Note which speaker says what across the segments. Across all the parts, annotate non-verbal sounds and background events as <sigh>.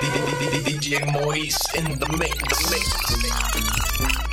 Speaker 1: DJ Mois in the mix. The mix.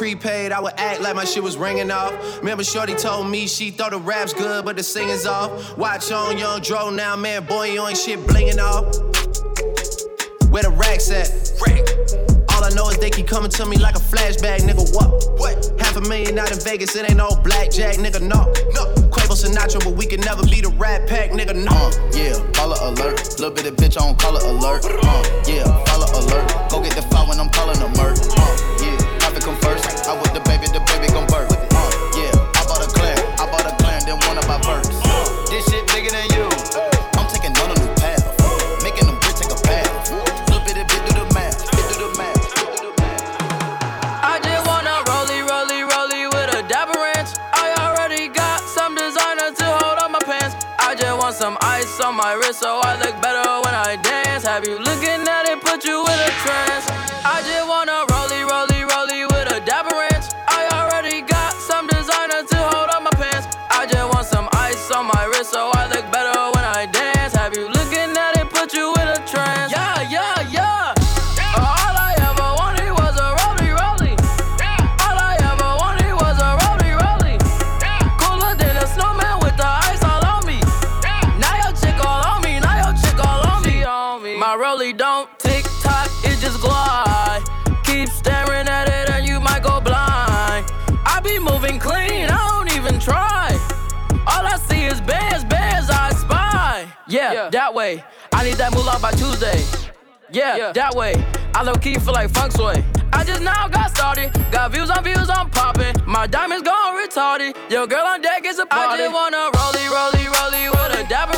Speaker 2: Prepaid, I would act like my shit was ringing off. Remember, Shorty told me she thought the rap's good, but the singing's off. Watch on Young Dro now, man. Boy, you ain't shit blinging off. Where the racks at? All I know is they keep coming to me like a flashback, nigga. What? What? Half a million out in Vegas, it ain't no blackjack, nigga. No. No. Quavo Sinatra, but we can never be the Rat Pack, nigga. No. Uh,
Speaker 3: yeah, follow alert. Little bit of
Speaker 4: that moolah by Tuesday. Yeah, yeah, that way. I low key feel like funk sway. I just now got started. Got views on views, I'm popping. My diamonds gone retarded. Your girl on deck is a party. I just wanna rollie, rollie, rollie with a dapper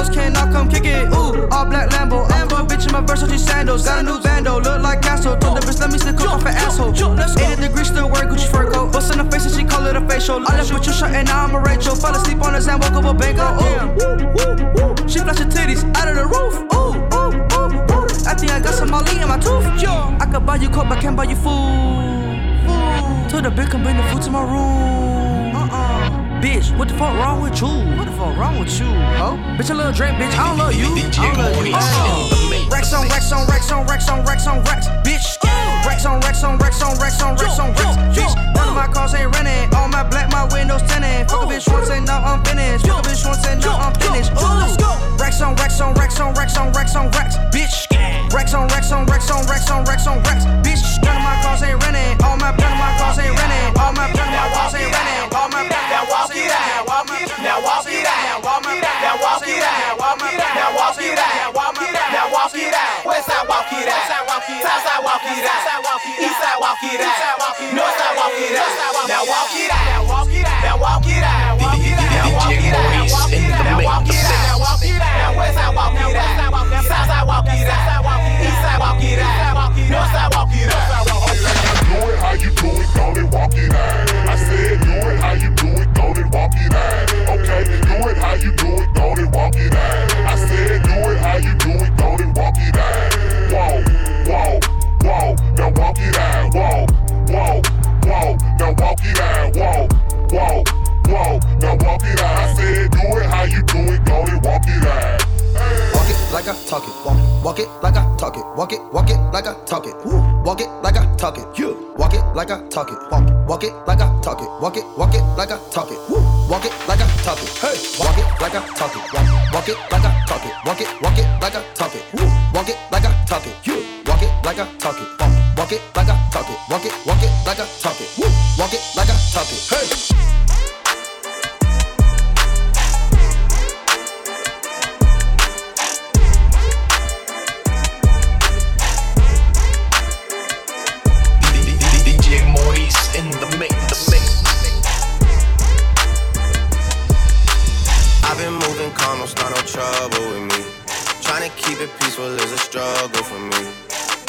Speaker 5: ass
Speaker 6: hoes cannot come kick it. Ooh, all black Lambo. I a bitch in my Versace sandals. Got a new bando, look like Castro. Told the bitch let me stick up off an asshole. 80 degrees still wear Gucci fur coat. Bust in the face and she call it a facial. I left with your shirt and now I'm a Rachel. Fell asleep on the sand, woke up a bank. Oh, ooh. She flash her titties out of the roof. Ooh, ooh, ooh, ooh. I think I got some Molly in my tooth. I could buy you coke, but can't buy you food. Told the bitch come bring the food to my room. Bitch, what the fuck wrong with you? What the fuck wrong with you? Oh, bitch, a little drink, bitch. I don't love you. I don't love you. Uh. Racks on racks on racks on racks on racks on racks, bitch. Racks on racks on racks on racks on racks on racks, bitch. None of my cars ain't renting. All my black, my windows tinted. Fuck a bitch once and now I'm finished. Fuck a bitch once and now I'm finished. Ooh. Racks on racks on racks on racks on racks on racks, bitch. Racks on racks on racks on racks on racks on racks, bitch. None of my cars ain't renting. All my of my cars ain't renting. All my of my cars ain't renting. All my
Speaker 2: Now walk it out. Now walk it out. Now walk it out. Now walk it out. Now walk it out. West side walk it out. South side walk it out. East side walk it out. North side walk it out. Now walk it out. Now walk it out. Now walk it out. Now walk it out. Now walk it out. Now it it west side walk it out. South side walk it out. East side walk it out. North side walk it out.
Speaker 7: Do it how you do it, go and walk it out. I said do it how you do it, go and walk it out. Okay, do it how you do it, go and walk it out. Walk it out. Whoa, whoa, whoa, now walk it out. Whoa, whoa, whoa, now walk it out. I said do it how you do it, go and walk it out.
Speaker 6: Walk it like I talk it. Walk, walk it like I talk it. Walk it, walk it like I talk it. Woo. Walk it like I talk it. You walk it like I talk it. Walk, walk it like I talk it. Walk it, walk it like I talk it. Woo. Walk it like I talk it. Hey, walk it like I talk it. Walk, walk it like I talk it. Walk it, walk it like I talk it. Woo. Walk it like I talk it. You walk it like I talk it. Walk, walk it like I talk it. Walk it, walk it like I talk it. Woo. Walk it like I talk it. Hey.
Speaker 8: DJ Maurice in the mix. The mix.
Speaker 2: I've been moving calm, don't start no trouble with me. Trying to keep it peaceful is a struggle for me.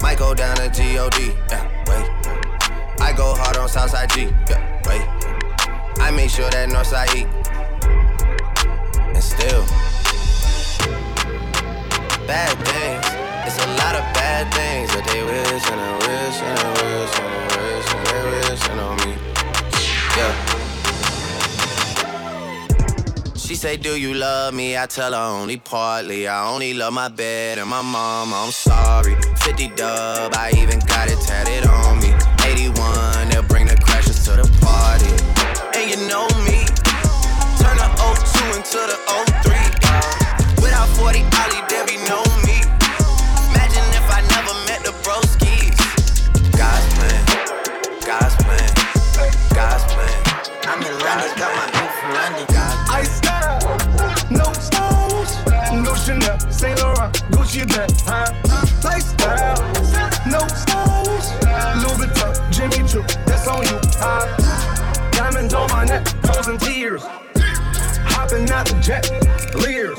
Speaker 2: Might go down to G-O-D, yeah, wait. I go hard on Southside G, yeah, wait. I make sure that Northside E. And still, bad things. It's a lot of bad things that they wish and they wish and they wish and they wish and they wishing on me. Yeah. She say, Do you love me? I tell her only partly. I only love my bed and my mom. I'm sorry. 50 dub, I even got it tatted on me. 81, they'll bring the crashes to the party. And you know me, turn the 02 into the 03. Uh, without 40 Ollie, there be no me. Imagine if I never met the broskies. God's plan, God's plan, God's plan. I'm in London, got my
Speaker 9: Chanel, Saint Laurent, Gucci bag, huh? Lifestyle, no stylish, Louis Vuitton, Jimmy Choo, that's on you, huh? Diamonds on my neck, frozen tears, hopping out the jet, leers,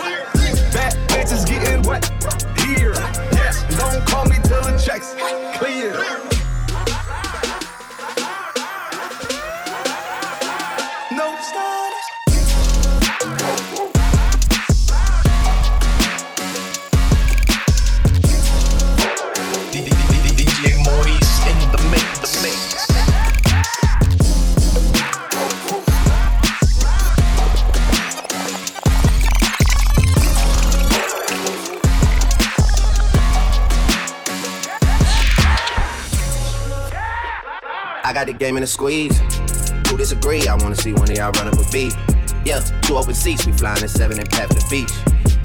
Speaker 9: bad bitches getting wet, here, yes, don't call me till the checks clear.
Speaker 2: I got the game in a squeeze. Who disagree? I wanna see one of y'all run up a beat. Yeah, two open seats, we flying in seven and pat for the beach.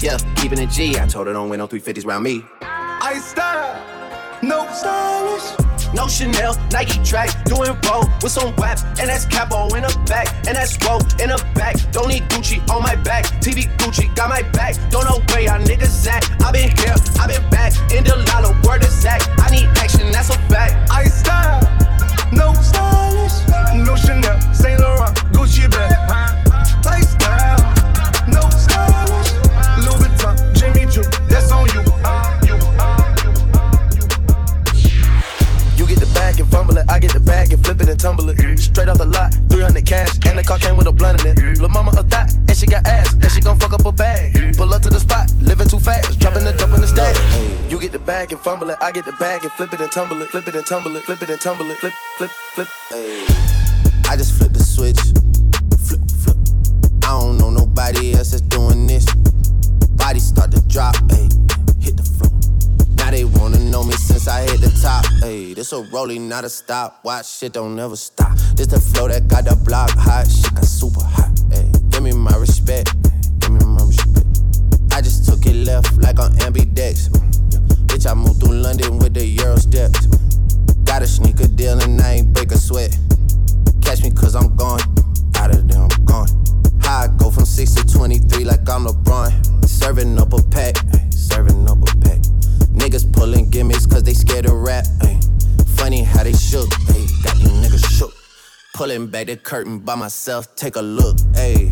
Speaker 2: Yeah, keeping it G. I told her don't win no 350s round me.
Speaker 9: I style, no stylish.
Speaker 2: No Chanel, Nike track, doing roll with some WAP, and that's capo in the back, and that's roll in the back. Don't need Gucci on my back, TV Gucci got my back. Don't know where y'all niggas at. I been here, I been back, in the lala, word is Zach. I need action, that's a fact.
Speaker 9: I style, no stylish. No Chanel, Saint Laurent, Gucci bag. Lifestyle, no stylish. Louis Vuitton, Jimmy Choo, that's on you. You
Speaker 10: get the bag and fumble it, I get the bag and flip it and tumble it. Straight off the lot, 300 cash, and the car came with a blunt in it. Lil' mama a thot, and she got ass, and she gon' fuck up a bag. Pull up to the spot, living too fast, dropping the dope in the stack. You get the bag and fumble it, I get the bag and flip it and tumble it, flip it and tumble it, flip it and tumble it, flip, flip, flip.
Speaker 2: I just flip the switch. Flip, flip. I don't know nobody else that's doing this. Body start to drop, ayy. Hit the floor. Now they wanna know me since I hit the top, ayy. This a rolling, not a stop. Watch shit don't never stop. This the flow that got the block hot. Shit got super hot, ayy. Me my respect. Give me my respect. I just took it left like on ambidex. Bitch, I moved through London with the Euro steps. Got a sneaker deal and I ain't break a sweat. Catch me cause I'm gone. Out of there, I'm gone. How I go from 6 to 23 like I'm LeBron. Serving up a pack, serving up a pack. Niggas pulling gimmicks cause they scared to rap. ay. Funny how they shook, ay, got these niggas shook. Pulling back the curtain by myself, take a look. Ayy,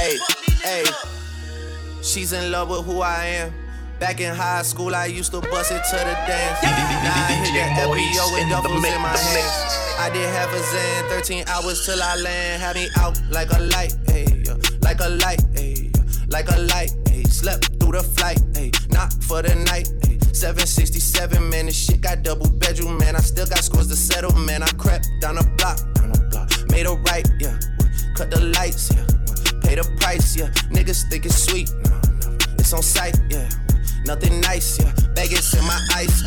Speaker 2: Hey, hey. She's in love with who I am. Back in high school, I used to bust it to the dance. Now I hit that FBO with duffels in my hand. I did half a zan, 13 hours till I land. Had me out like a light, hey, like a light, hey, like a light, hey. Slept through the flight, hey, not for the night, hey. 767, man, this shit got double bedroom, man. I still got scores to settle, man. I crept down the block, down the block, made a right, yeah. Cut the lights, yeah. Pay the price, yeah. Niggas think it's sweet, no, no. It's on sight, yeah. Nothing nice, yeah. Vegas in my eyes.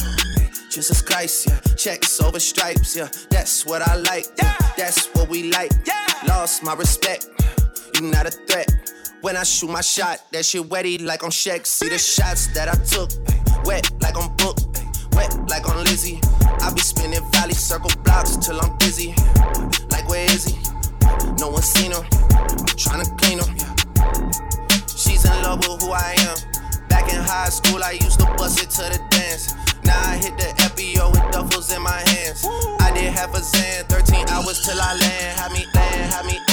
Speaker 2: Jesus Christ, yeah. Checks over stripes, yeah. That's what I like, yeah. That's what we like. Yeah. Lost my respect, you not a threat. When I shoot my shot, that shit wetty like on Shaq. See the shots that I took, wet like on Book. Wet like on Lizzie. I be spinning valley circle blocks till I'm dizzy. Like where is he? No one seen him. Tryna clean him. She's in love with who I am. Back in high school, I used to bust it to the dance. Now I hit the FBO with duffels in my hands. I did half a Zan, 13 hours till I land. Have me land, have me land,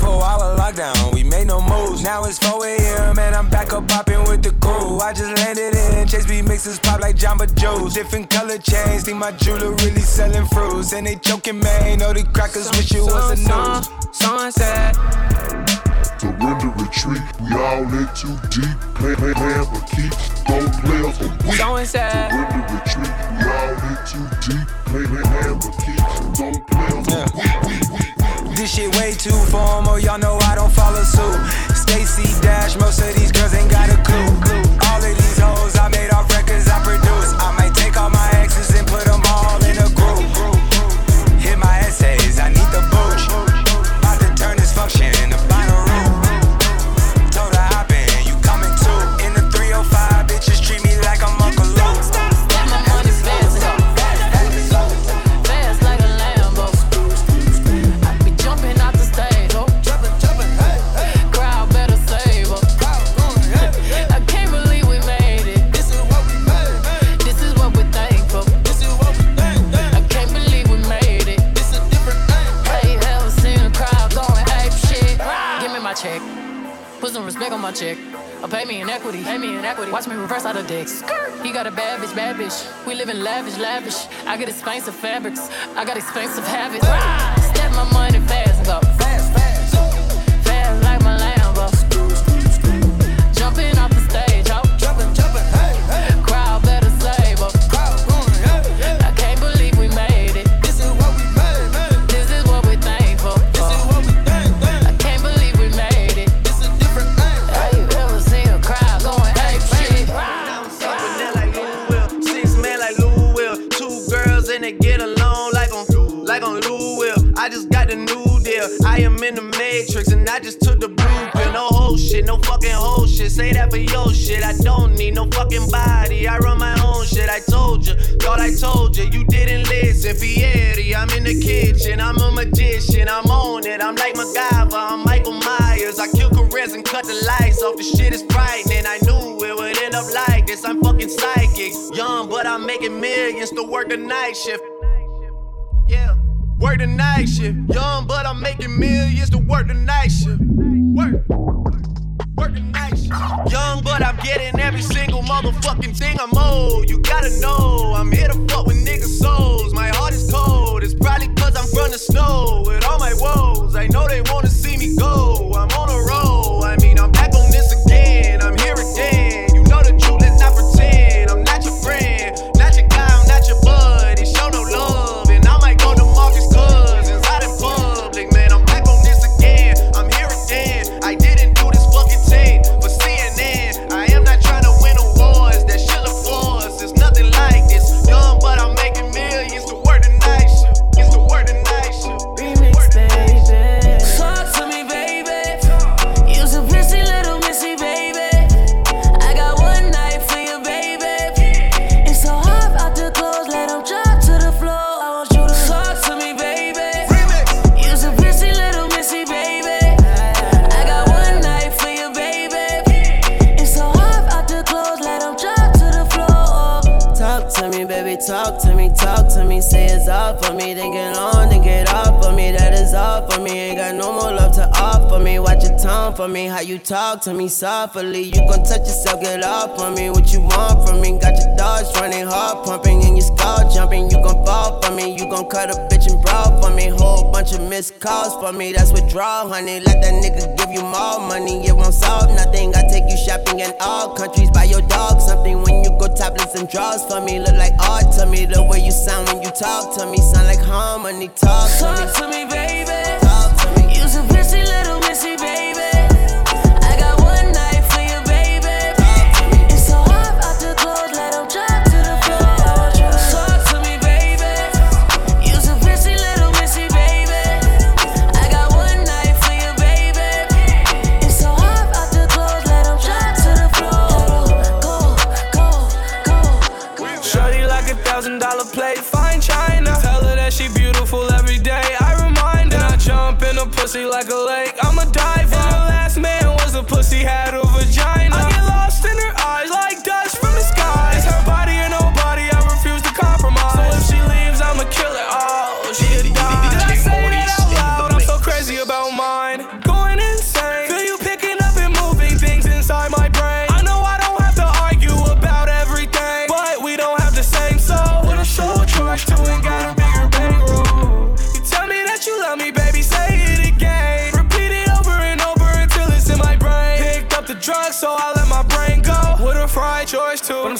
Speaker 11: Two four hour lockdown, we made no moves. Now it's 4 a.m. and I'm back up popping with the crew. I just landed in Chase B mixes pop like Jamba Juice. Different color chains, think my jeweler really selling fruits. And they choking, man. Know the crackers wish it was a news.
Speaker 12: Sunset.
Speaker 7: Surrender, retreat, we all in too deep. Plan, plan, plan for keeps, don't play us a week.
Speaker 12: Sunset.
Speaker 7: Surrender, retreat, we all in too deep. Plan, plan, plan for keeps,
Speaker 11: This shit way too formal, y'all know I don't follow suit. Stacy Dash, most of these girls ain't got a clue.
Speaker 12: Watch me reverse out of dicks. He got a bad bitch, bad bitch. We live in lavish, lavish. I get expensive fabrics. I got expensive habits. Step my money. Fast,
Speaker 2: Say that for your shit. I don't need no fucking body. I run my own shit. I told you, thought I told you, you didn't listen. Fieri, I'm in the kitchen. I'm a magician. I'm on it. I'm like MacGyver. I'm Michael Myers. I kill careers and cut the lights off. The shit is frightening. I knew it would end up like this. I'm fucking psychic. Young, but I'm making millions to work the night shift. Yeah. Work the night shift. Young, but I'm making millions to work the night shift. Work. Young, but I'm getting every single motherfucking thing I'm owed. You gotta know, I'm here to fuck with niggas' souls. My heart is cold. It's probably cause I'm from the snow. With all my woes, I know they wanna see me go. I'm on a roll. I mean, I'm
Speaker 12: talk to me, talk to me.
Speaker 13: Say it's all for me, then get on, then get off for me. That is all for me. Ain't got no more love to offer me. Watch your tongue for me, how you talk to me softly. You gon' touch yourself, get off on me. What you want from me? Got your dogs running hard, pumping, and your skull jumping. You gon' fall for me. You gon' cut a bitch and for me. Whole bunch of missed calls for me. That's withdrawal, honey. Let that nigga give you more money. It won't solve nothing. I take you shopping in all countries. Buy your dog something when you go topless and draws for me. Look like art to me. The way you sound when you talk to me. Sound like harmony. Talk to me.
Speaker 12: Talk
Speaker 14: to me, baby.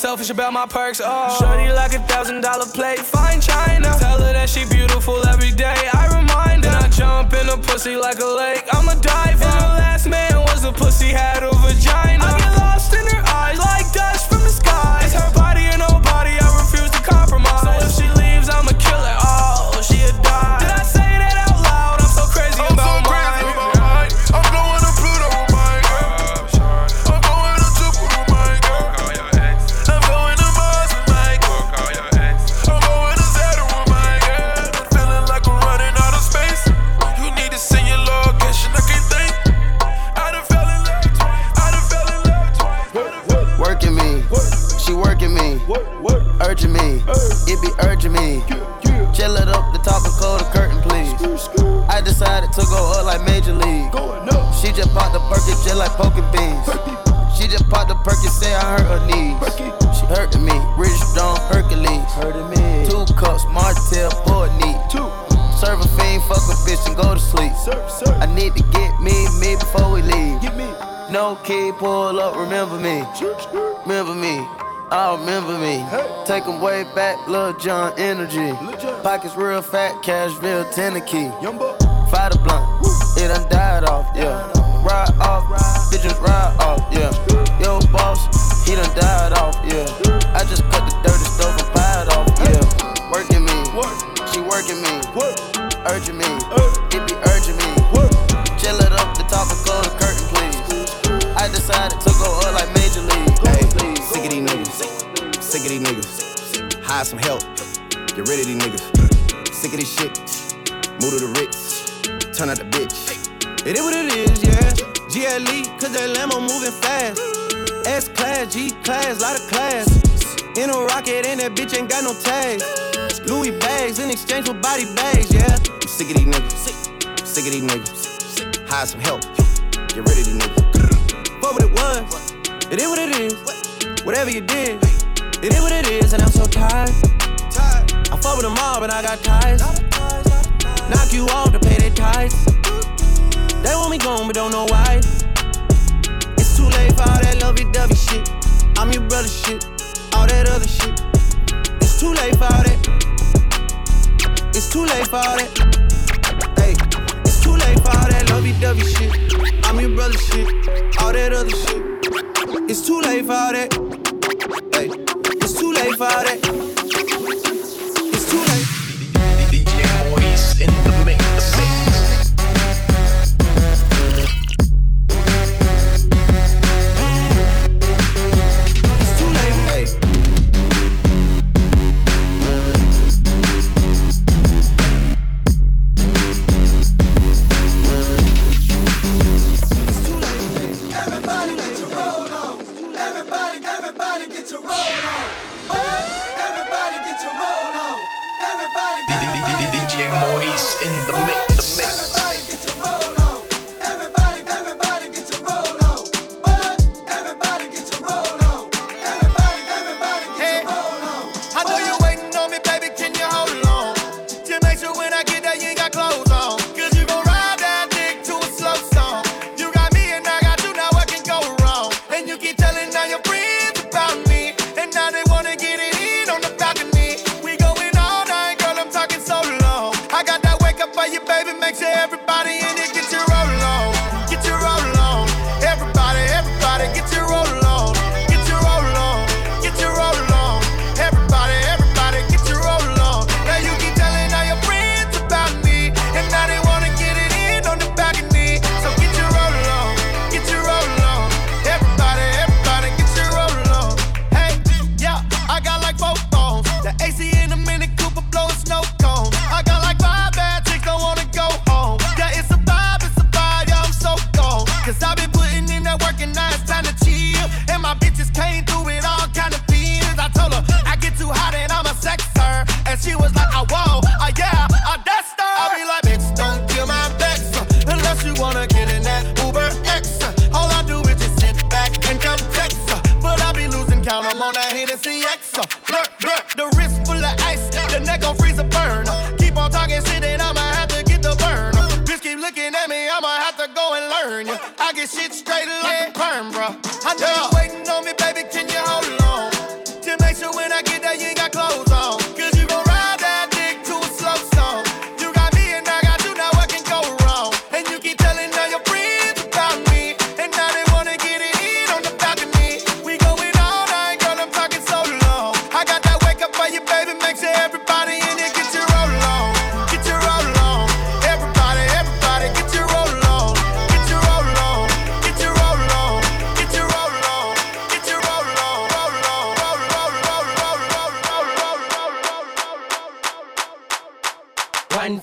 Speaker 14: selfish about my perks. Oh, shorty like a thousand dollar plate, fine China. Tell her that she beautiful every day. I remind her. I jump in a pussy like a lake. I'm a diver. And the last man was a pussy had a vagina. I
Speaker 10: remember me. Hey. Take them way back, Lil Jon energy. Pockets real fat, Cashville, Tennessee. Fight a blunt, it done died off, yeah. Ride off, ride. bitches ride off, yeah. Yo boss, he done died off, yeah.
Speaker 15: body bags, yeah. I'm sick of these niggas. Sick, sick of these niggas. Hire some help.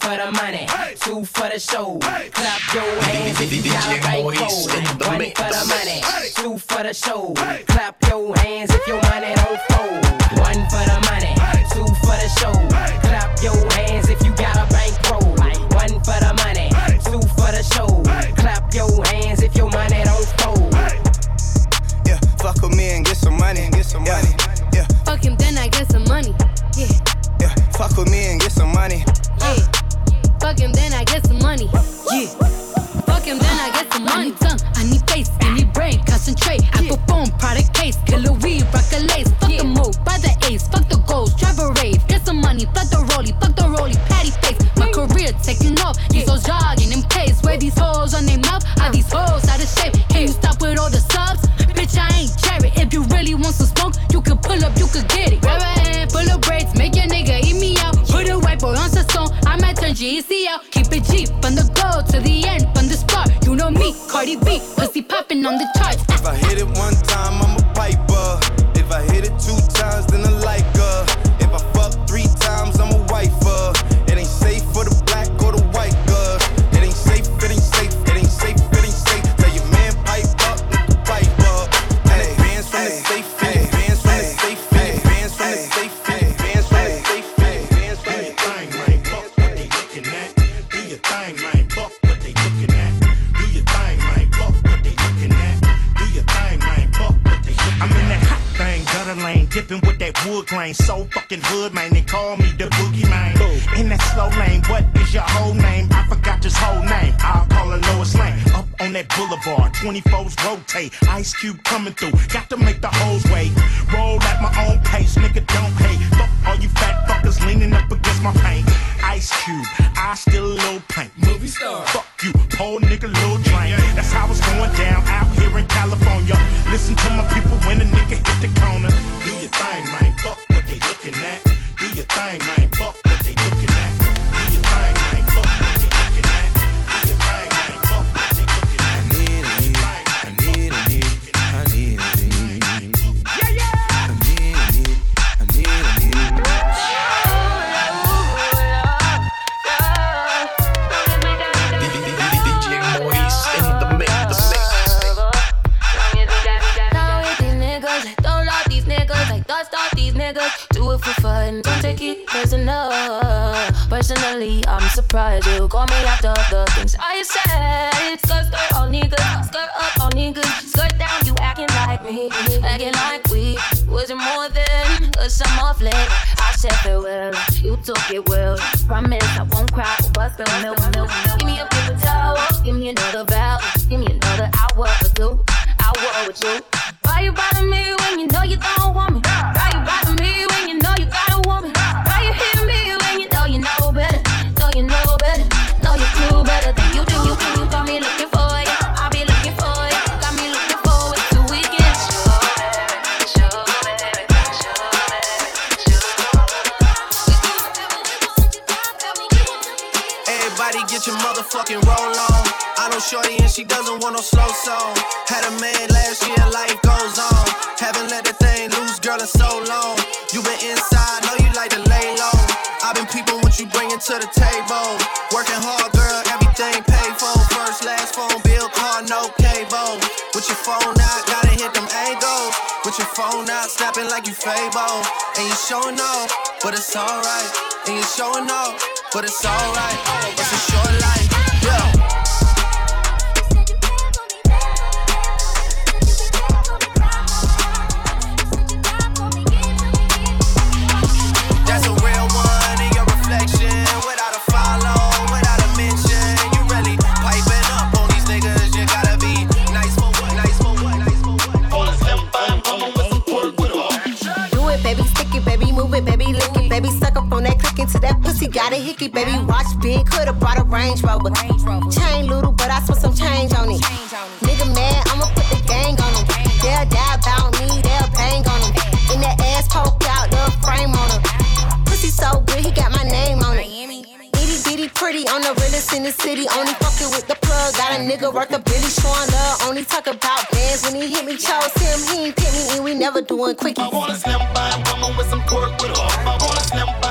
Speaker 15: For
Speaker 16: the
Speaker 17: money, two for the show. Clap your hands if you got a
Speaker 8: Moist in
Speaker 17: bankroll. One
Speaker 8: mix.
Speaker 17: for the money, two for the show. Clap your hands if your money don't fold. One for the money, two for the show. Clap your hands if you got a bankroll. One for the money, two for the show. Clap your hands if your money don't fold.
Speaker 18: Yeah, fuck with me and get some money. Get some money. Yeah,
Speaker 9: Fuck him, then I get some money. Yeah,
Speaker 18: yeah, fuck with me and get some money.
Speaker 9: Popping on the charts.
Speaker 19: 24s rotate. Ice Cube coming through, got to make the hoes wait.
Speaker 20: Personally, I'm surprised you call me after the things I said. Skirt, skirt all niggas, skirt up all niggas, skirt down. You acting like me, acting like we wasn't more than a summer flick. I said farewell, you took it well. Promise I won't cry or bust spill milk, milk. Give me a paper towel, give me another vow, give me another hour or two. Hour with you. Why you bother me when you know you don't want me? Why you bother me when you know you got a woman? Better? You know better? You do better than you do. You got me looking for. I'll be looking for. Got me looking to weekends.
Speaker 2: Everybody get your motherfucking roll on. I know Shorty and she doesn't want no slow song. Had a man last year, life goes on. Haven't let the thing loose, girl, in so long. You been inside, you bringing to the table. Working hard, girl, everything paid for. First, last phone bill, car, no cable. With your phone out, gotta hit them angles. With your phone out, snapping like you Fable. And you showing off, but it's alright. And you showing off, but it's alright. It's a short life, yeah.
Speaker 21: Pussy got a hickey, baby. Watch big, could've brought a Range Rover. Chain little, but I spent some change on it. Nigga mad, I'ma put the gang on him. They'll die about me, they'll bang on him. In that ass poke out the frame on him. Pussy so good, he got my name on bitty pretty on the realest in the city. Only fucking with the plug. Got a nigga worth a billy showing love. Only talk about bands when he hit me. Chose him, he ain't pick me, and we never doing quickie.
Speaker 22: I wanna slim by a woman with some pork with her. I wanna slim by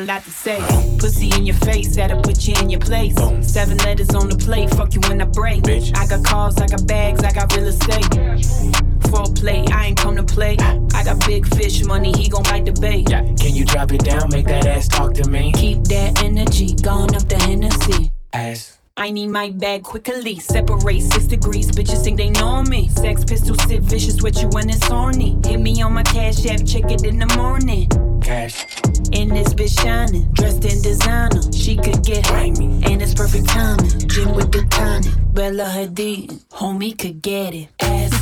Speaker 22: a
Speaker 23: lot to say. Pussy in your face, that'll put you in your place. Seven letters on the plate, fuck you when I break. I got cars, I got bags, I got real estate. Full plate, I ain't come to play. I got big fish money, he gon' bite the bait.
Speaker 24: Can you drop it down, make that ass talk to me?
Speaker 23: Keep that energy, going up the Hennessy.
Speaker 24: Ass.
Speaker 23: I need my bag quickly. Separate six degrees. Bitches think they know me. Sex pistol sit vicious with you when it's horny. Hit me on my cash app, check it in the morning.
Speaker 24: Cash.
Speaker 23: And this bitch shining, dressed in designer. She could get grimy, and it's perfect timing. Gym with the tonic, Bella Hadid, homie could get it. Ass,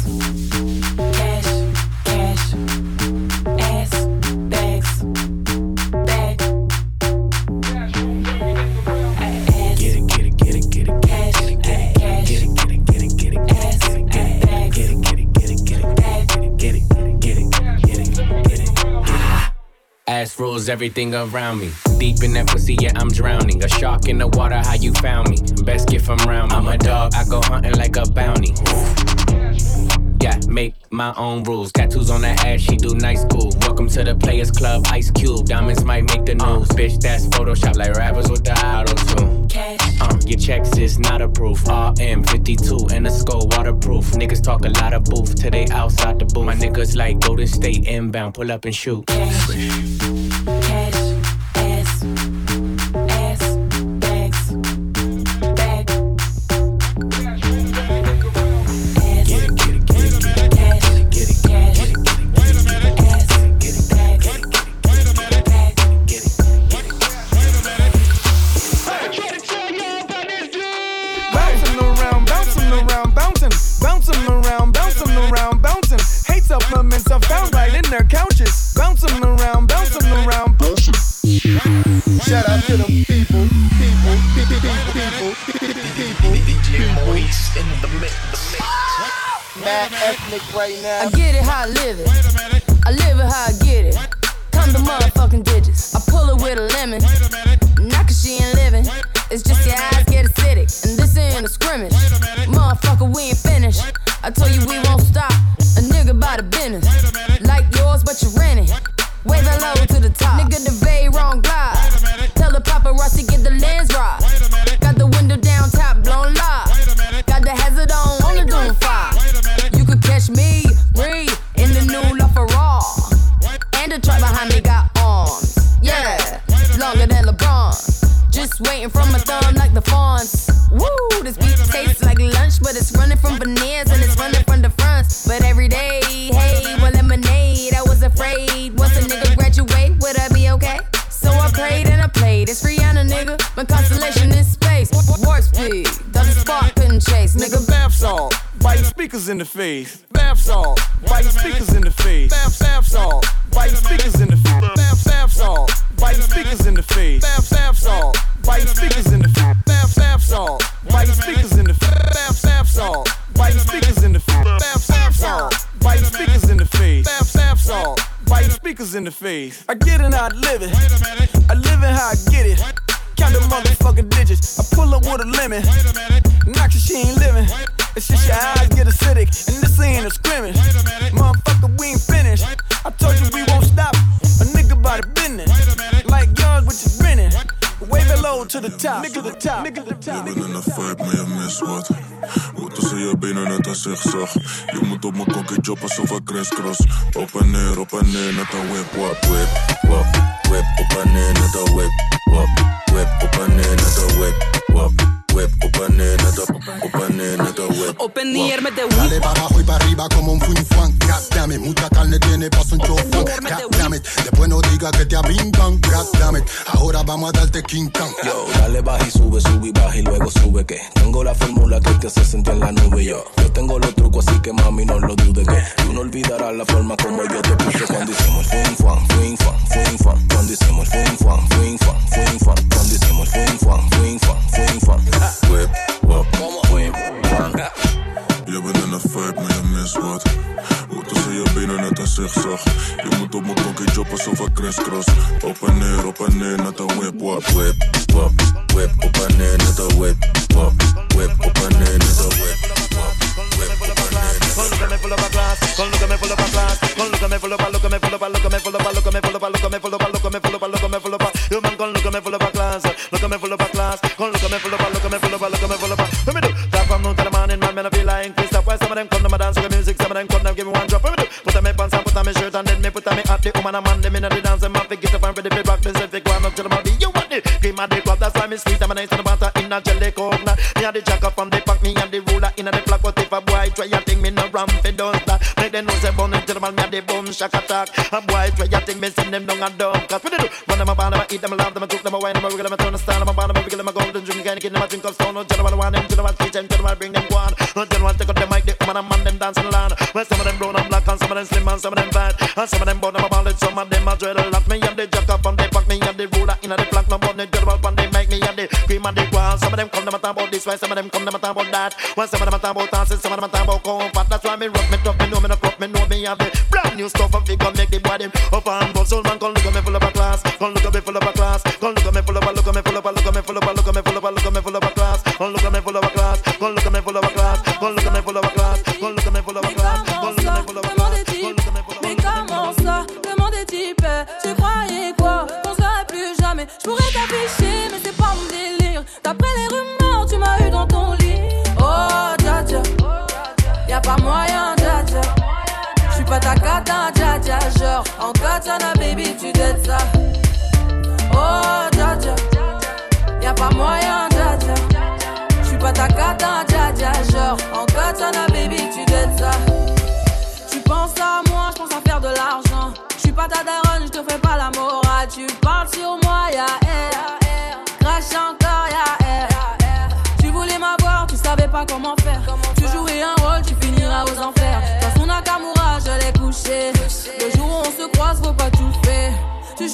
Speaker 23: Ass
Speaker 25: everything around me. Deep in that pussy, yeah, I'm drowning. A shark in the water, how you found me? Best gift from round me. I'm a dog, I go hunting like a bounty. Yeah, make my own rules. Tattoos on that ass, she do nice cool. Welcome to the Players Club, Ice Cube. Diamonds might make the news. Bitch, that's Photoshop like rappers with the auto tune. Uh, your checks is not approved. RM52 and the skull waterproof. Niggas talk a lot of booth till they outside the booth. My niggas like Golden State inbound, pull up and shoot.
Speaker 23: cash,
Speaker 8: Okay.
Speaker 26: Mad right now.
Speaker 27: I get it how I live it. I live it how I get it. Come to motherfucking digits. I pull it with a lemon. Not cause she ain't living. It's just your eyes
Speaker 9: up with a lemon. Knock she ain't living. It's just your eyes get acidic. And this ain't a scrimmage. Motherfucker, we ain't finished. I told you we won't stop. A nigga by the business. Like yours with your grinning. Wave it low to the top. Nigga the top. Nigga the top.
Speaker 28: Ik ben in een vibe, maar je mist wat. Tussen je benen net als zigzag. Je moet op mijn kokkie job alsof ik crisscross. Op en neer, op en neer, net een whip, wap, whip, wap, whip. Op en neer, net een whip, wap, whip. Op en neer, net een whip, wap, whip. Op en neer, net een, op en neer, net een whip.
Speaker 29: Op en neer met de
Speaker 30: Dale
Speaker 29: whip.
Speaker 30: para abajo y para arriba como un fuin. God damn it, mucha carne tiene paso un chofán. God damn it, después no diga que te abrincan. God damn it, ahora vamos a darte King Kong.
Speaker 31: Yo, dale baja y sube, sube y baja y luego sube que tengo la fórmula que te hace sentir en la nube yo. Yo tengo los trucos así que mami no lo dude que tú no olvidarás la forma como yo te puse cuando hicimos el fin fan, fin fan, fin fan, cuando hicimos el fin fan, fin fan, fin fan, cuando hicimos el fin fan, fin fan, fin fan.
Speaker 28: Whip, wap, whip, fan. Je bent in een vibe, maar je mist wat. Goed tussen je benen net als zigzag. Je moet op mijn kokkie job alsof ik crisscross. Op en neer, op en neer, net een whip, wap, whip, wap, whip. Op en neer, net een whip, wap, whip. Op en neer, net een whip, wap, whip. Op en neer, net een
Speaker 15: Look at me full of a class, come look at me full of a class, come look at me full of a, look at me full of a, look at me full of a, look at me full of a, look at me full of a, look at me full of a, look at me full of a, you man come look at me full of a class, look at me full of a class, come look at me full of a, look at me full of a, look at me full of a, let me do, that from noon to the morning, man, man, I feel like Christoph, why some of them come to my dance with music, some of them come now give me one drop, let me do, put on me pants and put on me shirt and then me put on me hat, the woman and man, them in the dance, them have to get up and ready to rock, this if they go up to the body, you want it, cream and the club, that's why me sweet, I'm a nice and water in a jelly coke, me and the jacker from the pack, me and the ruler in the flock, but if a boy try a thing, me no ramp, it don't stop, make them know say bun into the man, me and the bum shack attack, a boy try a thing, me send them down and down, cause what they do, run them a band, them a eat them, a laugh them, a joke them, a wine them, a wiggle them, a turn a style, them a band, them a wiggle them, a golden drink, and give them a drink of stone, no general want them, general teach them, general bring them one, no general take out the mic, the woman and man, them dancing land, well some of them brown and black, and some of them slim, and some of them fat, and some of them bone, them a ballad, some of them a dreadlock, cream and the ground, some of them come, them a talk about this way, some of them come, them a talk about that, well some of them a talk about dancing, some of them a talk about comfort, that's why me rock, me tough, me know me no cup, me know me have the brand new stuff, and can make the body up and bust, soul man, come look at me full of a class, come look at me full of a class, come look at me full of a, look at me full of a, look at me full of a, look at me full of a, look at me full of a class, come look at me full of a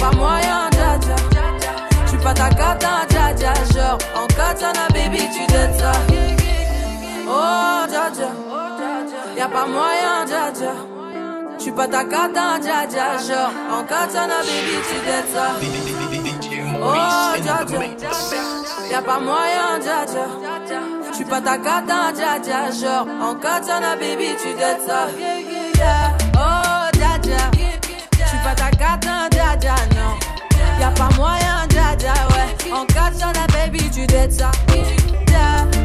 Speaker 32: Pas moyen, dja dja. J'suis pas ta cata, dja dja. Genre, en katana, baby, tu dettes ça. Oh, dja dja. Y'a pas moyen, dja dja. J'suis pas ta cata, dja dja. Genre, en katana, baby, tu dettes ça. Oh, dja dja. Y'a pas moyen, dja dja. J'suis pas ta cata, dja dja. Genre, en katana, baby, tu dettes ça. Dja. attends Jaja, non. Y'a pas moyen, Jaja, ouais. En cas sur la baby, tu dettes ça.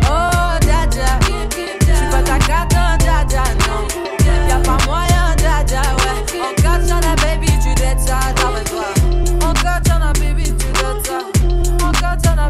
Speaker 32: Oh, Jaja. Tu vas ta carte, Jaja, non. Y'a pas moyen, Jaja, ouais. En cas sur la baby, tu dettes ça. Toi. En cas sur la baby, tu dettes ça. En cas sur la.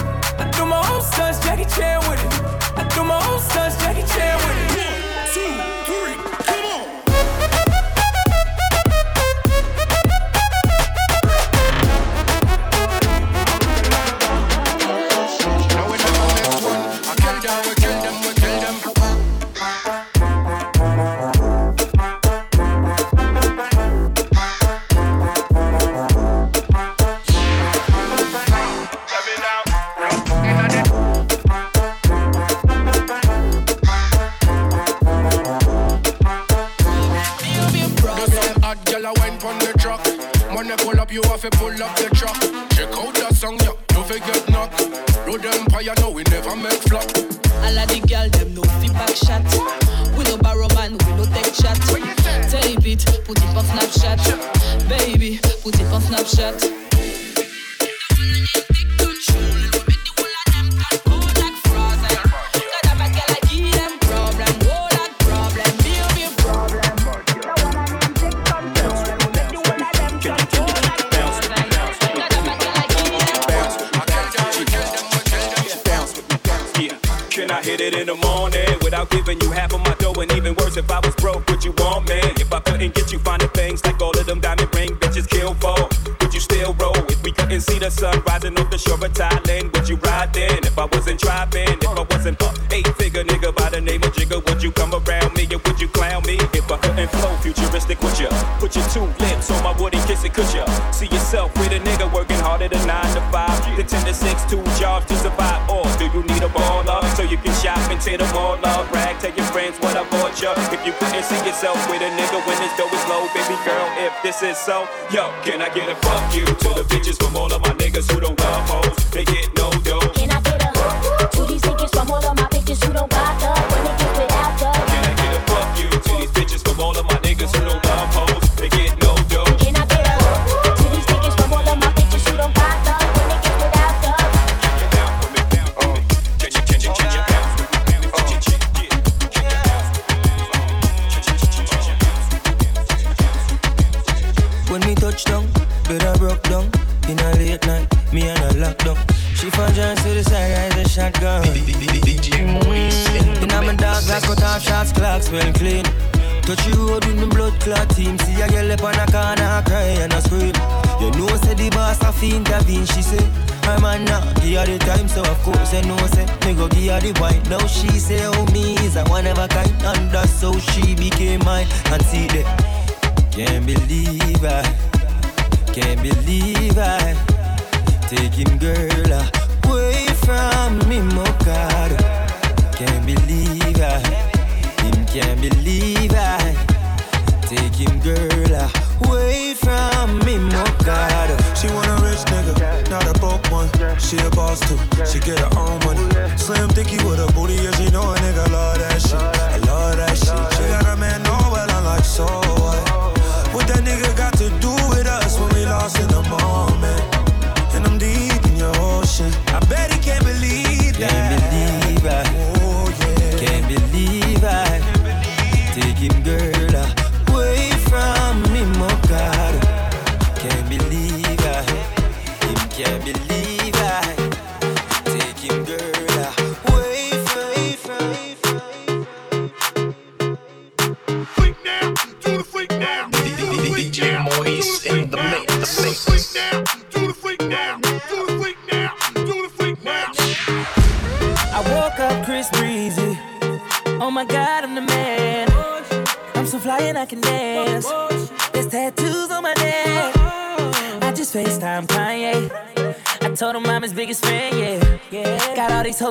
Speaker 11: I do my own stunts, Jackie Chan with it. I do my own stunts, Jackie Chan with it.
Speaker 33: You pull up the truck. Check out that song, yeah, don't forget knock. Road Empire, no, we never make flop.
Speaker 34: All of the girl them no fit back shot. We no borrow man, we no take chat. Tape it, put it on Snapchat. Baby, put it on Snapchat.
Speaker 29: Giving you half of my dough? And even worse, if I was broke, would you want me? If I couldn't get you finding things like all of them diamond ring bitches kill for, would you still roll? If we couldn't see the sun rising off the shore of Thailand, would you ride then? If I wasn't driving, if I wasn't a eight figure nigga by the name of Jigga, would you come around me or would you clown me? If I couldn't flow futuristic, would you put your two lips on my woody kiss it? Could you see yourself with a nigga working harder than nine to five, the ten to six, two jobs to survive? Or do you need a baller so you can shop and tear the mall up? Brag, tell your friends what I bought you. If you couldn't see yourself with a nigga when his dough is low, baby girl, if this is so, yo, can I get a fuck you to the bitches from all of my niggas who don't love hoes?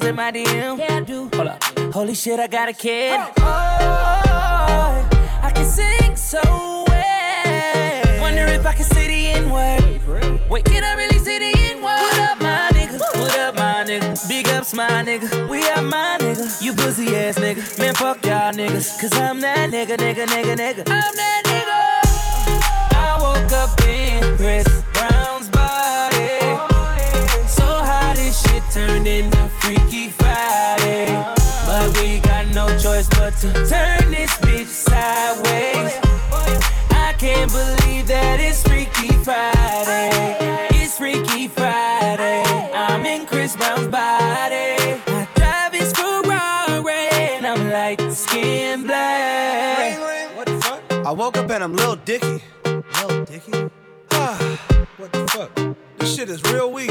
Speaker 20: Got
Speaker 29: all
Speaker 20: these
Speaker 17: hoes in my DM. Yeah, I do. Hold up. Holy shit, I got a kid. Oh, oh, I can sing so well. Wonder if I can say the N word. Wait, can I really say the N word? What up, my nigga? What up, my nigga? Big ups, my nigga. We are my nigga. You pussy ass nigga. Man, fuck y'all niggas. Cause I'm that nigga, nigga, nigga, nigga. I'm that nigga. I woke up in Chris Brown's turned into Freaky Friday. But we got no choice but to turn this bitch sideways. I can't believe that it's Freaky Friday. It's Freaky Friday. I'm in Chris Brown's body. I drive his Ferrari and I'm like skin black.
Speaker 35: What the fuck? I woke up and I'm Lil Dicky. Lil Dicky? Ah. what the fuck? This shit is real weak.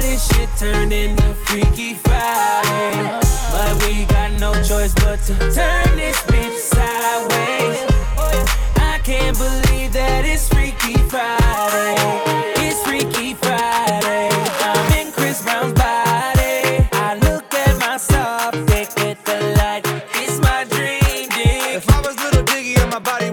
Speaker 17: This shit turned into Freaky Friday. But we got no choice but to turn this bitch sideways. I can't believe that it's Freaky Friday. It's Freaky Friday. I'm in Chris Brown's body. I look at myself, thick with the light. It's my dream, dick.
Speaker 35: If I was Lil Dicky in my body,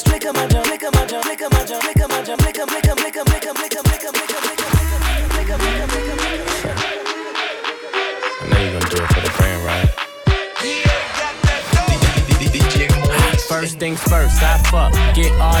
Speaker 35: is
Speaker 17: flick of my jump. Flick of my jump. Flick of my jump. Flick of my jump. Flick of flick of flick of flick of flick of flick of flick of flick of flick of flick of flick of
Speaker 25: I know you gonna do it for the brand, right? First things first, I fuck, get all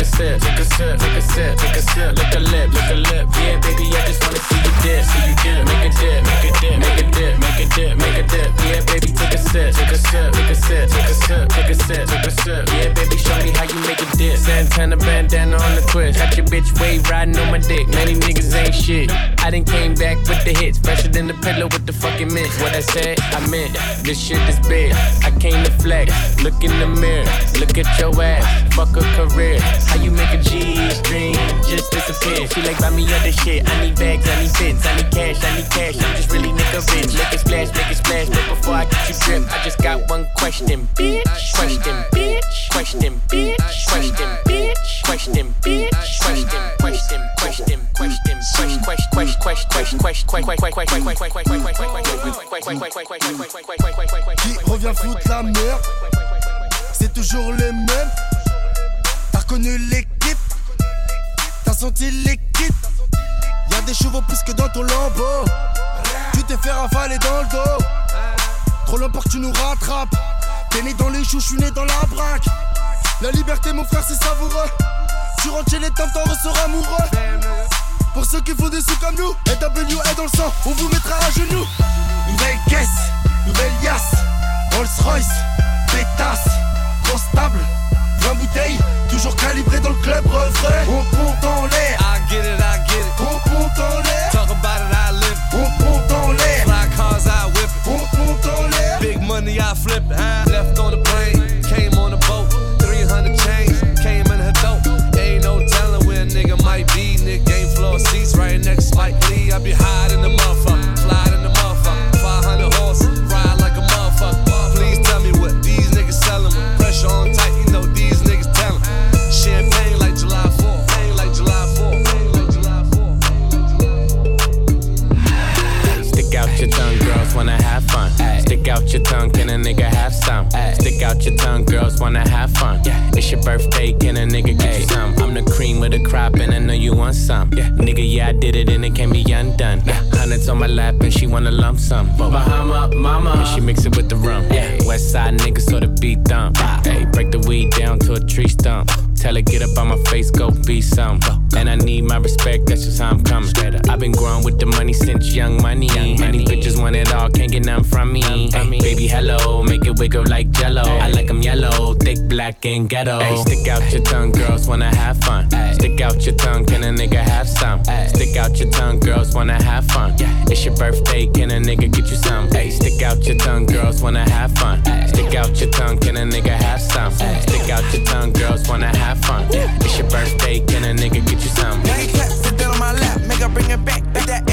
Speaker 25: a sip, take a sip, take a sip, take a sip. Lick a lip, lick a lip. Yeah, baby, I just wanna see you dip, see you dip. Make a dip, make a dip, make a dip, make a dip, make a dip. Yeah, baby, take a sip, take a sip, take a sip, take a sip, take a sip, take a sip. Yeah, baby, show me how you make a dip. Santana bandana on the twist. Got your bitch wave riding on my dick. Man, these niggas ain't shit. I done came back with the hits, fresher than the pillow with the fucking mint. What I said, I meant. This shit is big. I came to flex. Look in the mirror, look at your ass. Fuck a career. How you make a G-string just disappear? She like buy me other shit. I need bags, I need bits, I need cash, I need cash. I'm just really nigga rich. Make it splash, make it splash. But before I get you drip, I just got one question, bitch. Question, bitch. Question, bitch. Question, bitch. Question, bitch. Question, question, question, question, question, question, question, question, question,
Speaker 36: Qui revient foutre la merde C'est toujours les mêmes T'as reconnu l'équipe. T'as senti l'équipe. Y'a des chevaux plus que dans ton lambeau. Tu t'es fait rafaler dans le dos. Trop longtemps tu nous rattrapes. T'es né dans les choux, j'suis né dans la braque. La liberté mon frère c'est savoureux. Tu rentres chez les temps, t'en ressors amoureux. Pour ceux qui font des sous comme nous NW est dans le sang, on vous mettra à genoux. Nouvelle caisse, nouvelle yasse. Rolls Royce, pétasse, grosse table 20 bouteilles, toujours calibré dans le club refrain On monte en l'air
Speaker 37: I get it.
Speaker 25: Did it, and it can't be undone. Hundreds on my lap, and she wanna lump sum. Bahama, mama, and she mix it with the rum. Yeah. West side niggas so the beat dump. Hey, break the weed down to a tree stump. Tell her get up on my face, go be some. And I need my respect, that's just how I'm coming. I've been growing with the money since young money. Young Many bitches want it all, can't get none from me. Ay, baby, hello, make it wiggle like jello. I like them yellow, thick, black, and ghetto. Ay, stick out your tongue, girls wanna have fun. Stick out your tongue, can a nigga have some? Stick out your tongue, girls wanna have fun. It's your birthday, can a nigga get you some? Ay, stick out your tongue, girls wanna have fun. Stick out your tongue, can a nigga have some? Stick out your tongue, girls wanna have fun. It's your birthday, can a nigga get you some?
Speaker 38: Now you clap, sit down on my lap, make her bring it back, back that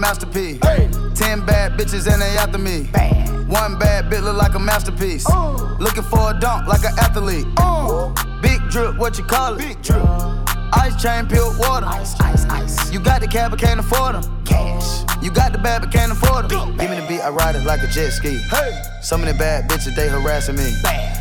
Speaker 39: Masterpiece. Ten bad bitches and they after me. One bad bitch look like a masterpiece. Looking for a dunk like an athlete. Big drip, what you call it? Big drip. Ice chain, peeled water. Ice, ice, ice. You got the cab, but can't afford them. Cash. You got the bad, but can't afford them. Give me the beat, I ride it like a jet ski. Hey. Some of the bad bitches, they harassing me.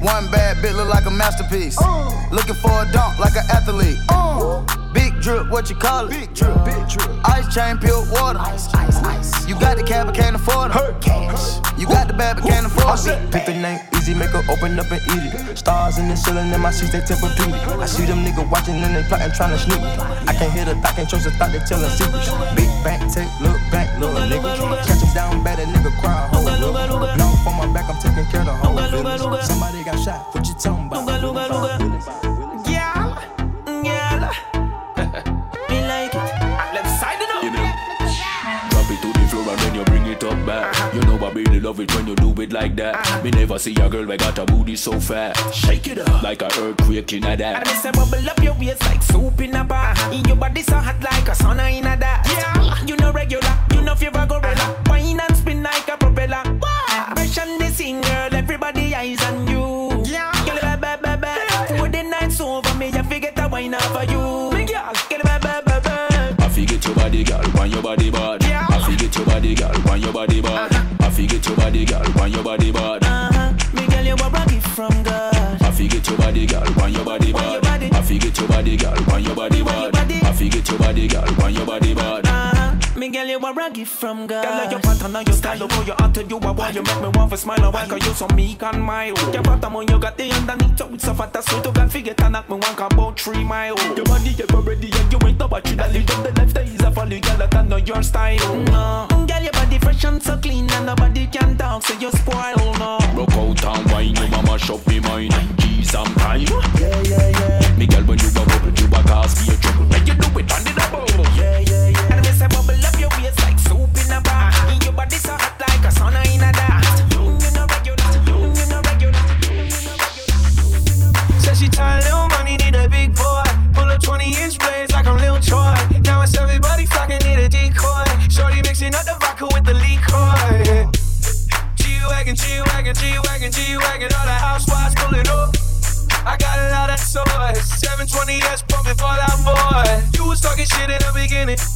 Speaker 39: One bad bitch look like a masterpiece. Looking for a dunk like an athlete. Big drip, what you call it? Big drip, big drip. Ice chain, peeled water. Ice, ice, ice. You got the cab, but can't afford it. Cash. You got the bad, but can't afford it.
Speaker 40: Pick the name easy, make her open up and eat it. Stars in the ceiling in my seats, they temper beauty. I see them niggas watching and they plotting, trying to sneak me. I can't hear the thought, can't trust the thought, they telling secrets. Big bank, take, look back, little nigga. Catch him down bad, that nigga cry, whole little. Now for my back, I'm taking care of the whole village. Somebody got shot, what you talking about?
Speaker 38: Girl, girl. <laughs> Me like it. Left side it up.
Speaker 8: Drop it to the floor and then you bring it up back. Uh-huh. You know I really love it when you do it like that. Uh-huh. Me never see a girl that got a booty so fat. Shake it up like a earthquake in a
Speaker 38: And
Speaker 8: that.
Speaker 38: me say bubble up your waist like soup in a bar. Uh-huh. In your body so hot like a sauna in a that. Yeah. You know regular, you know fever gorilla. Wine and spin a. Fresh on the scene, girl, everybody eyes on you. Yeah. Girl, ba ba ba ba. Before the night's over, me I forget a wine up for you. Me girl, girl, ba ba ba ba.
Speaker 8: I forget your body, girl, when your body bad. I forget your body, girl, when your body bad. I forget your body, girl, when your body bad.
Speaker 38: Uh-huh. Me girl, you a gift from God.
Speaker 8: I forget your body, girl, when your body bad. I forget your body, girl, when your body bad. I forget your body, girl, when your body bad.
Speaker 38: Me girl, you a gift from God. Girl, your pattern and your style, the way you act, you a boy, you make me want to smile a while, cause you so meek and mild. Your bottom on you got the underneath, so it's so fat, that's sweet, you can forget and knock me one about three mile. Your body, ever ready, and you ain't about you that live up the life that is a folly, girl, that I know your style. No, girl, your body fresh and so clean, and nobody can talk, so you spoil, no.
Speaker 8: Rock out and wine, you mama shop me mind. G sometime. Yeah, yeah, yeah. Me girl, when you a bubble, you a cause me a trouble. When you do it on the double. Yeah, yeah, a.
Speaker 38: Your body like a sauna in a. You, regular, you, regular, you, she money, need a big boy. Pull up 20 inch blades like I'm Lil Troy. Now everybody flocking, need a decoy. Shorty mixing up the vodka with
Speaker 41: the. G wagon,
Speaker 38: G wagon, G wagon, G wagon, all the housewives pulling up. I got a lot of toys. 720S pumping Boy. You was talking shit in the beginning.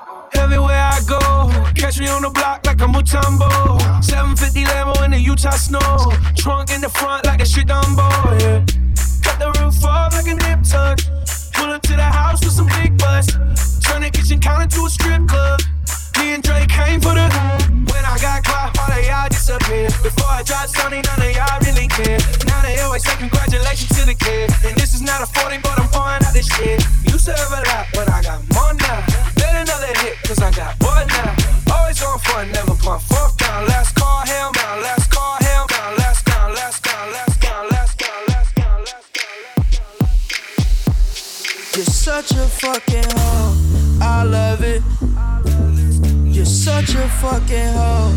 Speaker 38: Everywhere I go, catch me on the block like a Mutombo. 750 Lambo in the Utah snow. Trunk in the front like a shit Dumbo, yeah. Cut the roof off like a nip tuck. Pull up to the house with some big butts. Turn the kitchen counter to a strip club. Me and Drake came for the When I got caught, all of y'all disappeared. Before I dropped Sony, none of y'all really care. Now they always say congratulations to the kid. And this is not a 40, but I'm pouring out this shit. Used to have a lot, but I got more now. Bet another hit, cause I got more now. Always on front, never pump fourth down. Last call, hell down, last call, hell down Last down, last down, last down, last down, last down, last down
Speaker 6: You're such a fucking hoe, I love it you're such a fucking hoe.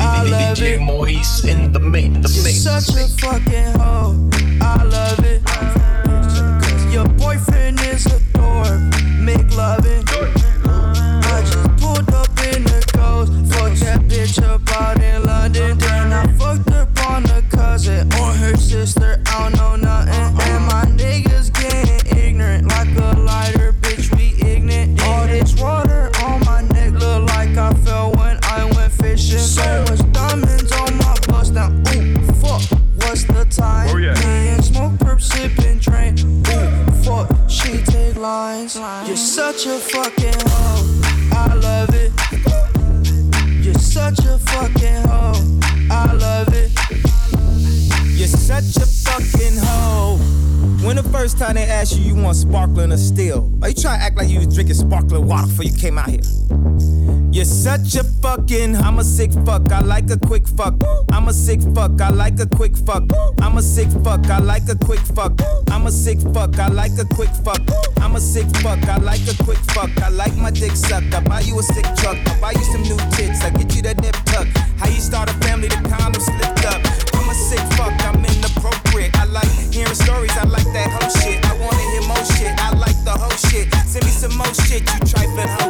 Speaker 6: I love
Speaker 8: DJ
Speaker 6: it.
Speaker 8: Maurice in the main, the
Speaker 6: You're such a fucking hoe. I love it. Cause Your boyfriend is a dork. Make loving. I just pulled up in the ghost. Fuck that bitch up
Speaker 9: came out here? You're such a fucking, I'm a sick fuck, I like a quick fuck. I'm a sick fuck, I like a quick fuck. I'm a sick fuck, I like a quick fuck. I'm a sick fuck, I like a quick fuck. I'm a sick fuck, I like a quick fuck. I like my dick sucked. I buy you a stick truck, I buy you some new tits, I get you that nip tuck. How you start a family, the condom slipped up. I'm a sick fuck, I'm inappropriate. I like hearing stories, I like that whole shit. I wanna hear more shit, I like the whole shit. Send me some more shit, you trifling hoe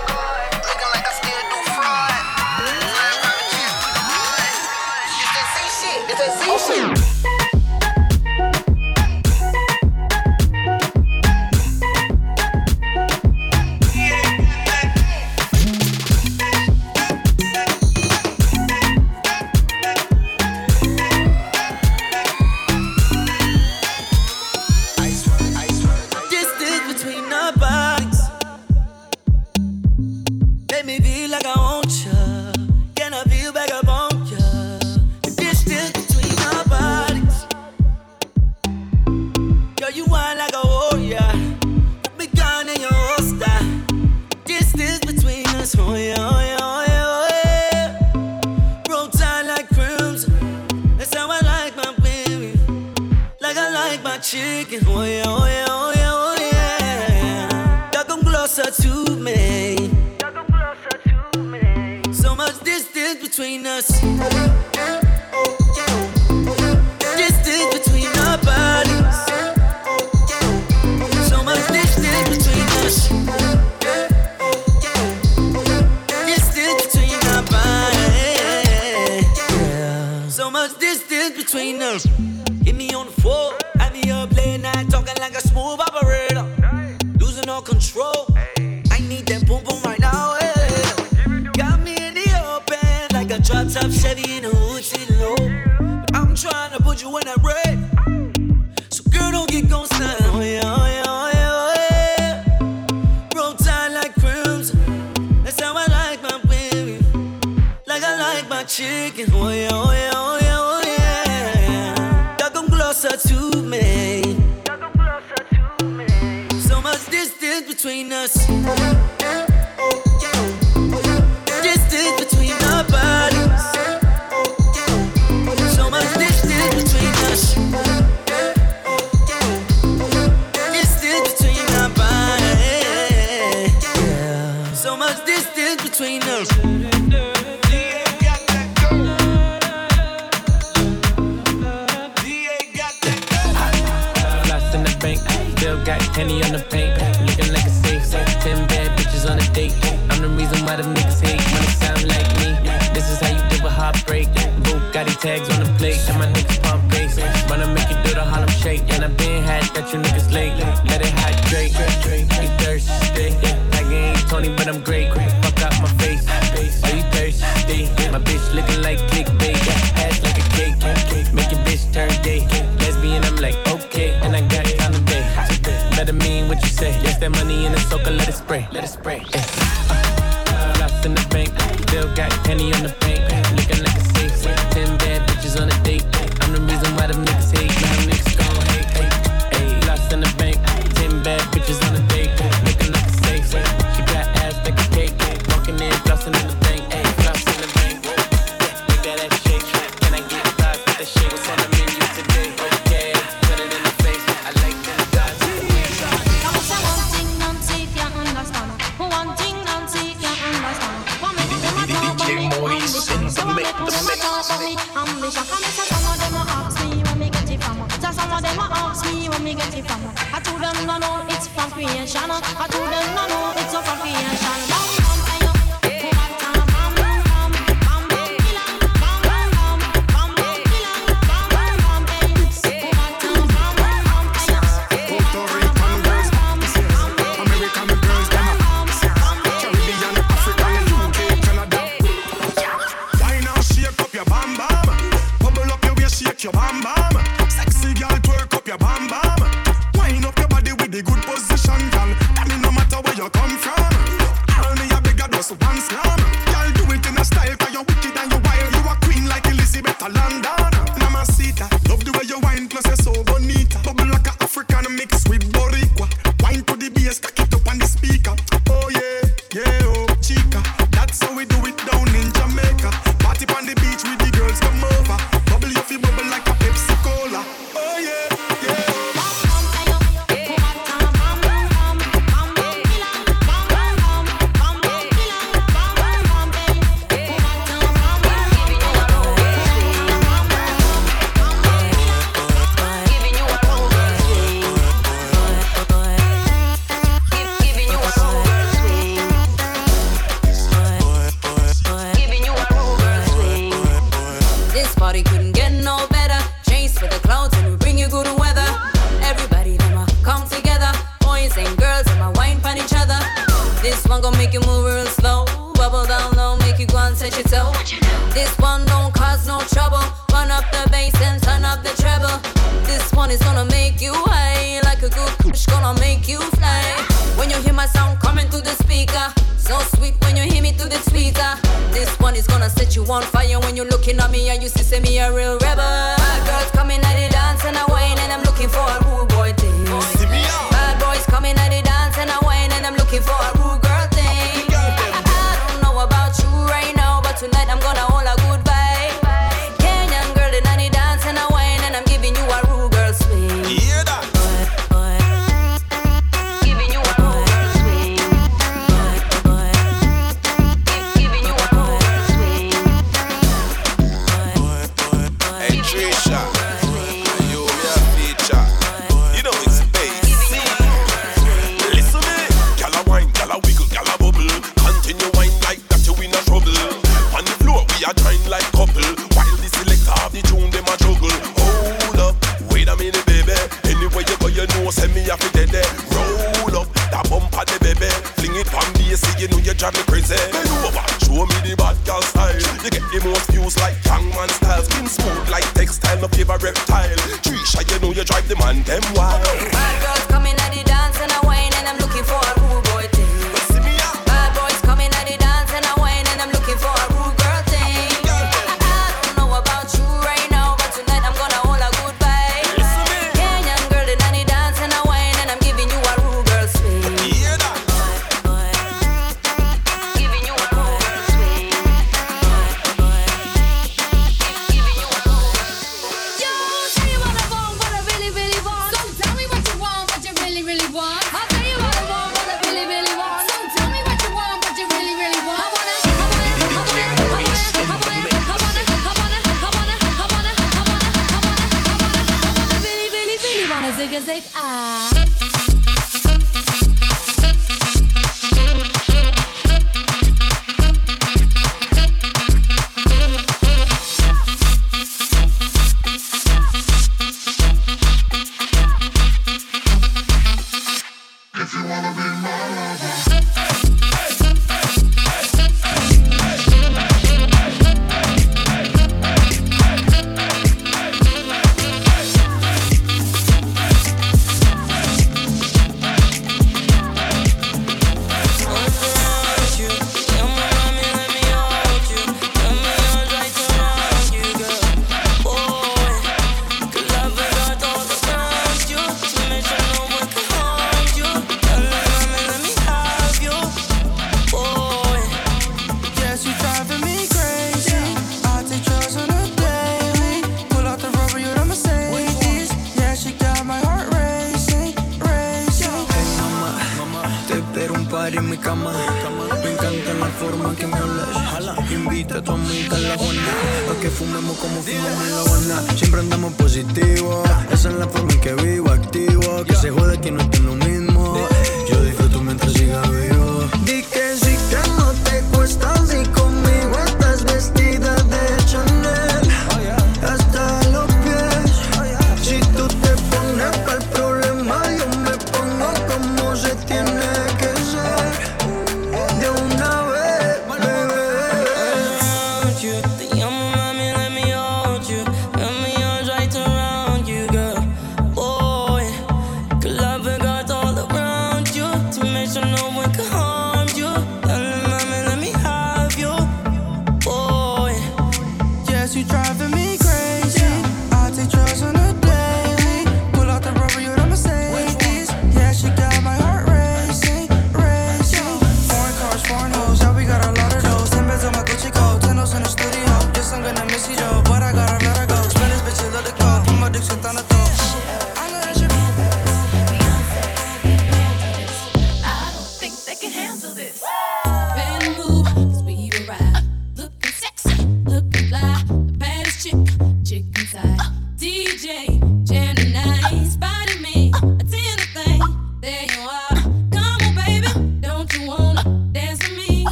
Speaker 2: It's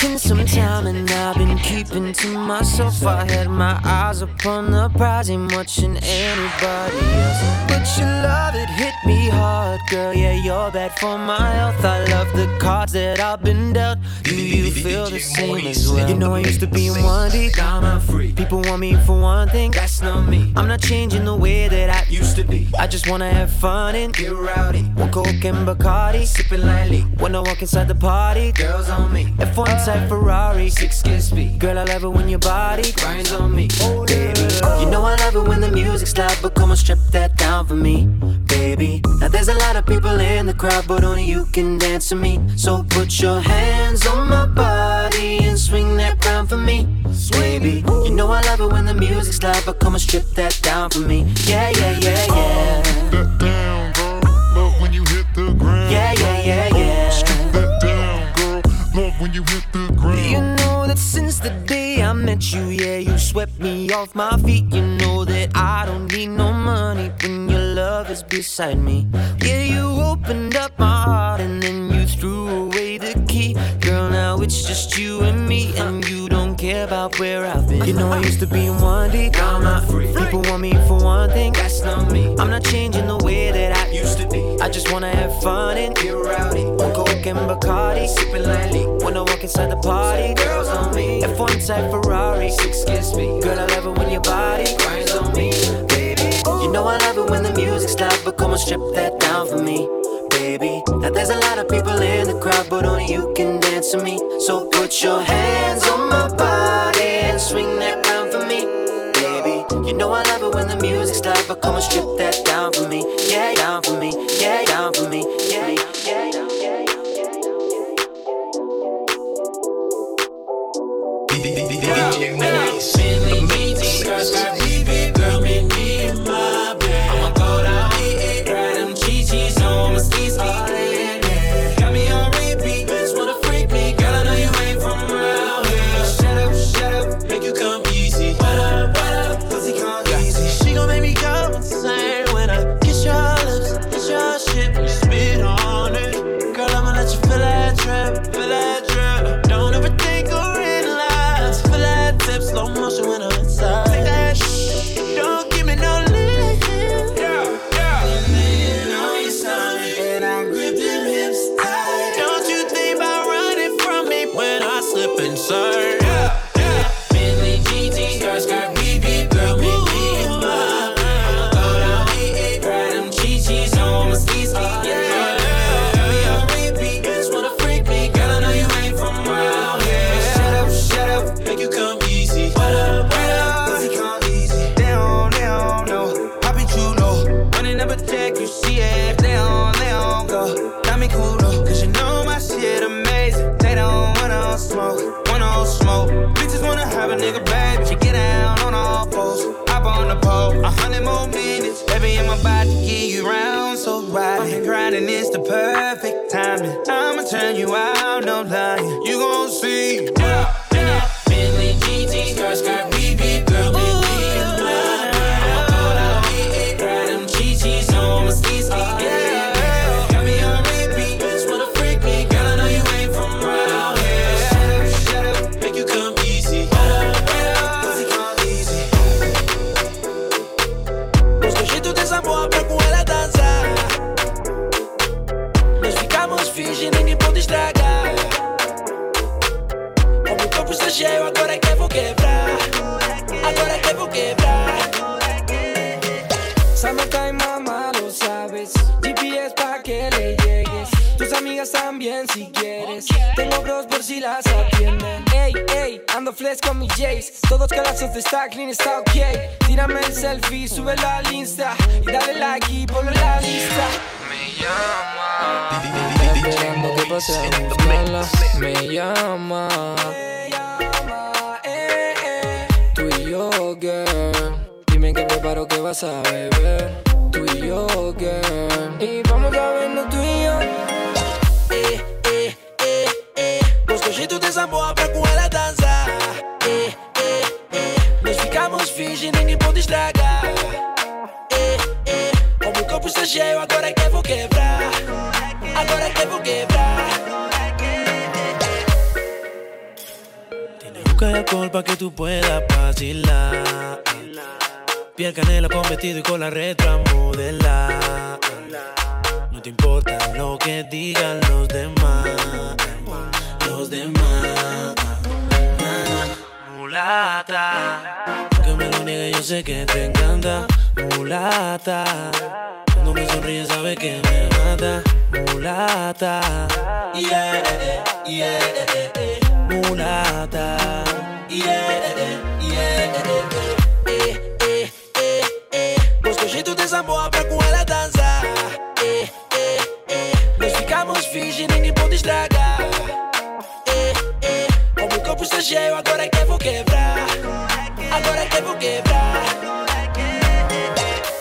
Speaker 42: taking some time and I've been keeping to myself. I had my eyes upon the prize, ain't watching anybody else. But your love, it hit me hard, girl. Yeah, you're bad for my health. I love the cards that I've been dealt. Do you feel the same as well. You know I used to be in one deep. I'm free. People want me for one thing. That's not me. I'm not changing the way that I used to be. I just wanna have fun and get rowdy. One coke and Bacardi, sipping lightly. When I walk inside the party, girls on me. If one time like Ferrari. Six Ginsby. Girl, I love it when your body grinds on me. Baby, you know I love it when the music's loud, but come on, strip that down for me, baby. Now there's a lot of people in the crowd, but only you can dance to me. So put your hands on my body and swing that round for me, baby. You know I love it when the music's loud, but come on, strip that down for me. Yeah, yeah, yeah, yeah.
Speaker 7: Oh, that down, girl. Love when you hit the ground.
Speaker 42: Yeah, yeah, yeah, yeah.
Speaker 7: When you hit the ground.
Speaker 42: You know that since the day I met you, yeah, you swept me off my feet. You know that I don't need no money when your love is beside me. Yeah, you opened up my heart and then you threw away the key. Now it's just you and me, and you don't care about where I've been. You know I used to be in one deep, now I'm not free. People want me for one thing, that's not me. I'm not changing the way that I used to be. I just wanna have fun and get rowdy. On coke and Bacardi, sipping lightly. When I walk inside the party, girls on me. F1 type Ferrari, six kiss me. Girl, I love it when your body grinds on me, baby. You know I love it when the music's loud, but come on, strip that down for me, baby. Now there's a lot of people in the crowd, but only you can dance to me. So put your hands on my body and swing that round for me, baby. You know I love it when the music's loud, but come on, strip that down for me, yeah, down for me, yeah, down for me, yeah, yeah, yeah.
Speaker 14: Girl,
Speaker 40: ficamos fingindo e nem pode estragar. Eh. Como o corpo está cheio, agora que vou quebrar. Agora que vou quebrar.
Speaker 43: Busca el alcohol pa' que tú puedas vacilar. Piel canela con vestido y con la retro modelar. No te importa lo que digan los demás. Los demás. Mulata. Me lo niegue, yo sé que te encanta. Mulata. Cuando me sonríes, sabes que me mata. Mulata. Yeah, yeah, Mulata.
Speaker 40: Yeah, yeah, eh, eh, eh, eh. Los cochitos de Samoa pra com ela dançar. Eh, eh, eh. Nós ficamos fingindo nem pode estragar. Eh, eh. O corpo está cheio, agora é que vou quebrar. Que vou quebrar.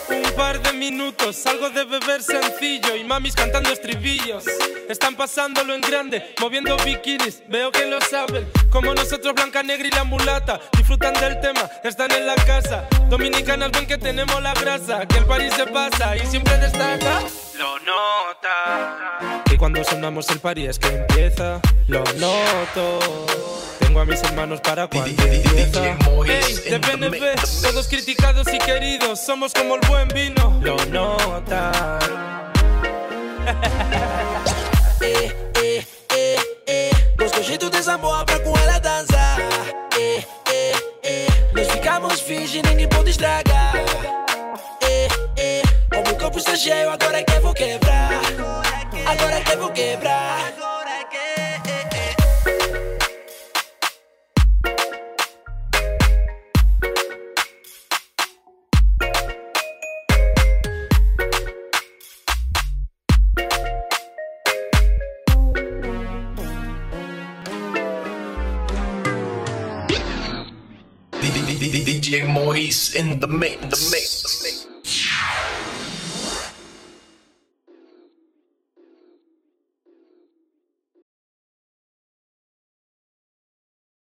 Speaker 14: Un par de minutos, algo de beber sencillo y mamis cantando estribillos. Están pasándolo en grande, moviendo bikinis, veo que lo saben. Como nosotros, Blanca Negra y la mulata, disfrutan del tema, están en la casa. Dominicanas ven que tenemos la grasa, que el parís se pasa y siempre destaca. Lo nota. Y cuando sonamos el party es que empieza, lo noto. Tengo a mis hermanos para cuando empieza. Ey, de PNP, todos criticados y queridos, somos como el buen vino. Lo nota. <laughs>
Speaker 40: Eh, eh, eh, eh. Gosto jeito dessa boa pra com ela dançar. Eh, eh, eh. Nós ficamos fingindo e ninguém pode estragar. Eh, eh. O meu corpo está cheio, agora é que vou quebrar. Agora é que vou quebrar.
Speaker 8: DJ Mois in the mix. The mix. The mix.